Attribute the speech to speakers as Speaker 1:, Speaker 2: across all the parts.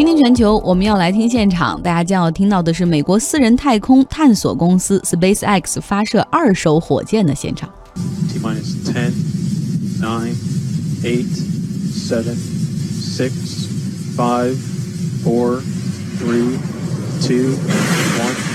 Speaker 1: 听听全球，我们要来听现场。大家将要听到的是美国私人太空探索公司 SpaceX 发射二手火箭的现场。
Speaker 2: T minus ten, nine, eight, seven, six, five, four, three, two, one.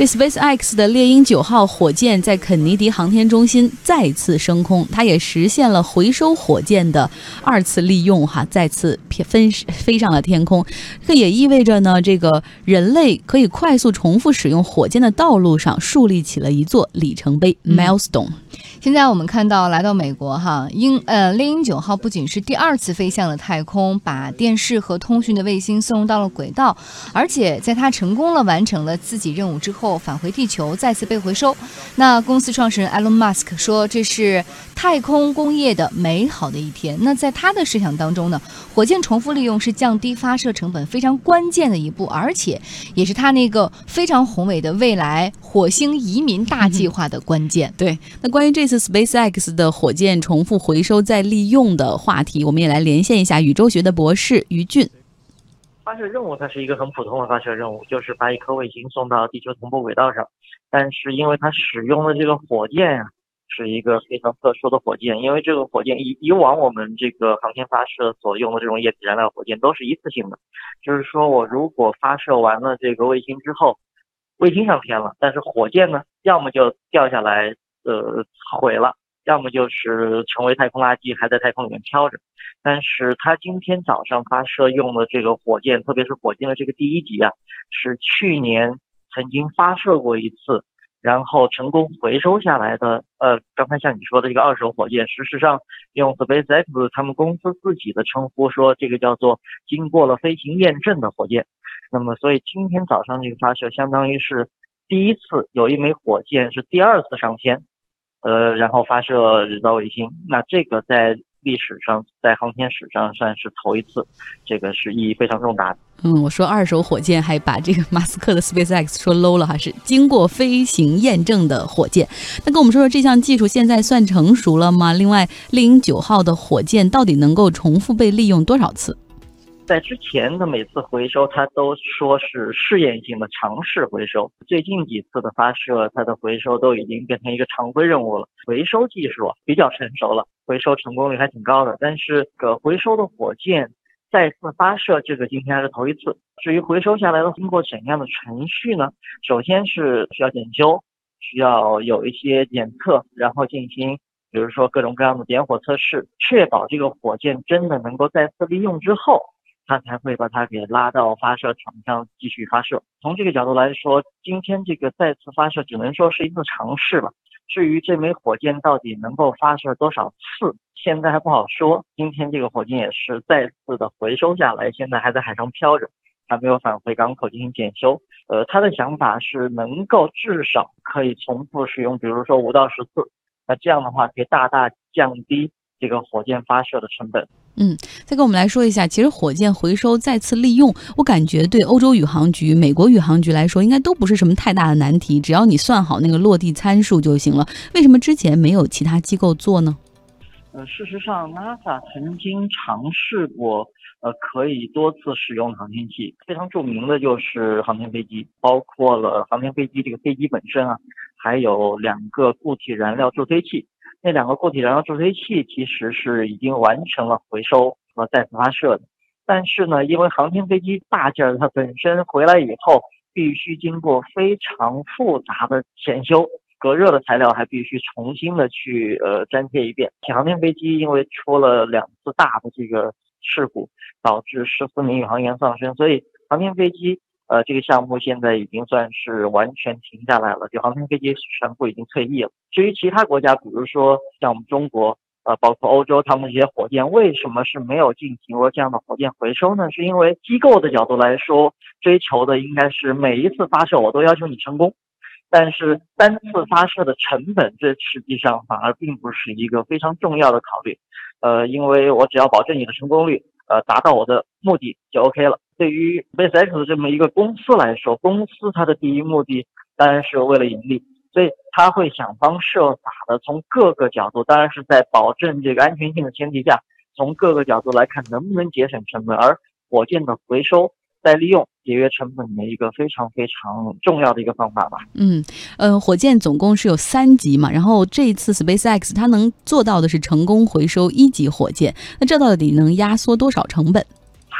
Speaker 1: 这 SpaceX 的猎鹰九号火箭在肯尼迪航天中心再次升空，它也实现了回收火箭的二次利用，哈，再次偏分飞上了天空。这也意味着呢，这个人类可以快速重复使用火箭的道路上树立起了一座里程碑 milestone。
Speaker 3: 现在我们看到，来到美国哈，鹰呃猎鹰九号不仅是第二次飞向了太空，把电视和通讯的卫星送入到了轨道，而且在它成功了完成了自己任务之后，返回地球再次被回收。那公司创始人 Elon Musk 说，这是太空工业的美好的一天。那在他的设想当中呢，火箭重复利用是降低发射成本非常关键的一步，而且也是他那个非常宏伟的未来火星移民大计划的关键。
Speaker 1: 对，那关于这次 SpaceX 的火箭重复回收再利用的话题，我们也来连线一下宇宙学的博士于俊。
Speaker 4: 发射任务它是一个很普通的发射任务，就是把一颗卫星送到地球同步轨道上。但是因为它使用的这个火箭呀、是一个非常特殊的火箭，因为这个火箭以以往我们这个航天发射所用的这种液体燃料火箭都是一次性的，就是说我如果发射完了这个卫星之后，卫星上天了，但是火箭呢，要么就掉下来呃毁了，要么就是成为太空垃圾，还在太空里面飘着。但是它今天早上发射用的这个火箭，特别是火箭的这个第一级啊，是去年曾经发射过一次，然后成功回收下来的。呃，刚才像你说的这个二手火箭，事实上用 SpaceX 他们公司自己的称呼说，这个叫做经过了飞行验证的火箭。那么，所以今天早上这个发射，相当于是第一次有一枚火箭是第二次上天，呃，然后发射人造卫星。那这个在历史上，在航天史上算是头一次，这个是意义非常重大的。
Speaker 1: 嗯，我说二手火箭还把这个马斯克的 SpaceX 说 low 了哈，是经过飞行验证的火箭。那跟我们说说这项技术现在算成熟了吗？另外，猎鹰九号的火箭到底能够重复被利用多少次？
Speaker 4: 在之前的每次回收，它都说是试验性的尝试回收。最近几次的发射，它的回收都已经变成一个常规任务了。回收技术比较成熟了，回收成功率还挺高的。但是，个回收的火箭再次发射，这个今天还是头一次。至于回收下来的经过怎样的程序呢？首先是需要检修，需要有一些检测，然后进行。比如说各种各样的点火测试，确保这个火箭真的能够再次利用之后，它才会把它给拉到发射场上继续发射。从这个角度来说，今天这个再次发射只能说是一次尝试吧。至于这枚火箭到底能够发射多少次，现在还不好说。今天这个火箭也是再次的回收下来，现在还在海上飘着，还没有返回港口进行检修。呃，他的想法是能够至少可以重复使用，比如说五到十次。那这样的话，可以大大降低这个火箭发射的成本。
Speaker 1: 嗯，再跟我们来说一下，其实火箭回收再次利用，我感觉对欧洲宇航局、美国宇航局来说，应该都不是什么太大的难题，只要你算好那个落地参数就行了。为什么之前没有其他机构做呢？
Speaker 4: 呃，事实上，NASA 曾经尝试过，呃，可以多次使用航天器，非常著名的就是航天飞机，包括了航天飞机这个飞机本身啊，还有两个固体燃料助推器。那两个固体燃料助推器其实是已经完成了回收和再次发射的，但是呢，因为航天飞机大件儿，它本身回来以后必须经过非常复杂的检修。隔热的材料还必须重新的去呃粘贴一遍。航天飞机因为出了两次大的这个事故，导致十四名宇航员丧生，所以航天飞机呃这个项目现在已经算是完全停下来了，就航天飞机全部已经退役了。至于其他国家，比如说像我们中国，呃，包括欧洲，他们这些火箭为什么是没有进行过这样的火箭回收呢？是因为机构的角度来说，追求的应该是每一次发射我都要求你成功。但是单次发射的成本，这实际上反而并不是一个非常重要的考虑，呃，因为我只要保证你的成功率，呃，达到我的目的就 OK 了。对于 SpaceX 这么一个公司来说，公司它的第一目的当然是为了盈利，所以他会想方设法的从各个角度，当然是在保证这个安全性的前提下，从各个角度来看能不能节省成本，而火箭的回收。再利用节约成本的一个非常非常重要的一个方法吧。
Speaker 1: 嗯，呃，火箭总共是有三级嘛，然后这一次 SpaceX 它能做到的是成功回收一级火箭，那这到底能压缩多少成本？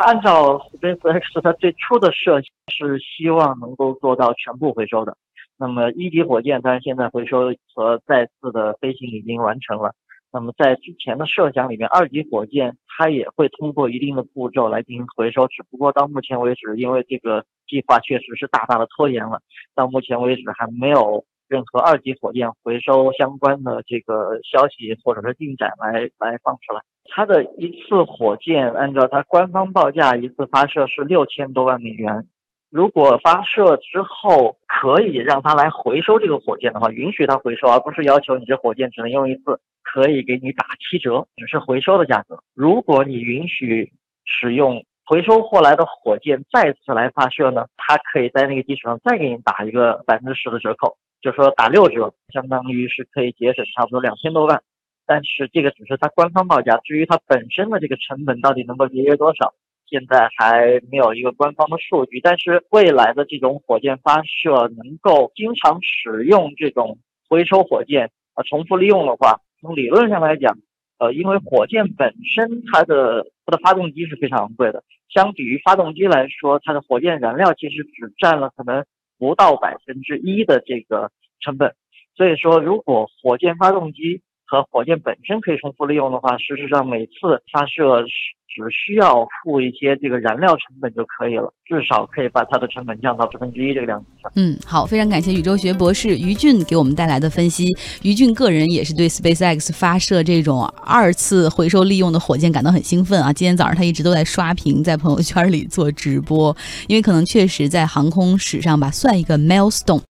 Speaker 4: 按照 SpaceX 它最初的设计是希望能够做到全部回收的。那么一级火箭，当然现在回收和再次的飞行已经完成了。那么在之前的设想里面，二级火箭它也会通过一定的步骤来进行回收，只不过到目前为止，因为这个计划确实是大大的拖延了，到目前为止还没有任何二级火箭回收相关的这个消息或者是进展来来放出来。它的一次火箭按照它官方报价，一次发射是六千多万美元。如果发射之后可以让它来回收这个火箭的话，允许它回收，而不是要求你这火箭只能用一次。可以给你打七折，只是回收的价格。如果你允许使用回收过来的火箭再次来发射呢，它可以在那个基础上再给你打一个百分之十的折扣，就说打六折，相当于是可以节省差不多两千多万。但是这个只是它官方报价，至于它本身的这个成本到底能够节约多少，现在还没有一个官方的数据。但是未来的这种火箭发射能够经常使用这种回收火箭啊，重复利用的话。从理论上来讲，呃，因为火箭本身它的它的发动机是非常昂贵的，相比于发动机来说，它的火箭燃料其实只占了可能不到百分之一的这个成本。所以说，如果火箭发动机和火箭本身可以重复利用的话，事实上每次发射只需要付一些这个燃料成本就可以了，至少可以把它的成本降到十分之一这个量级上。
Speaker 1: 嗯，好，非常感谢宇宙学博士于俊给我们带来的分析。于俊个人也是对 SpaceX 发射这种二次回收利用的火箭感到很兴奋啊！今天早上他一直都在刷屏，在朋友圈里做直播，因为可能确实在航空史上吧，算一个 milestone。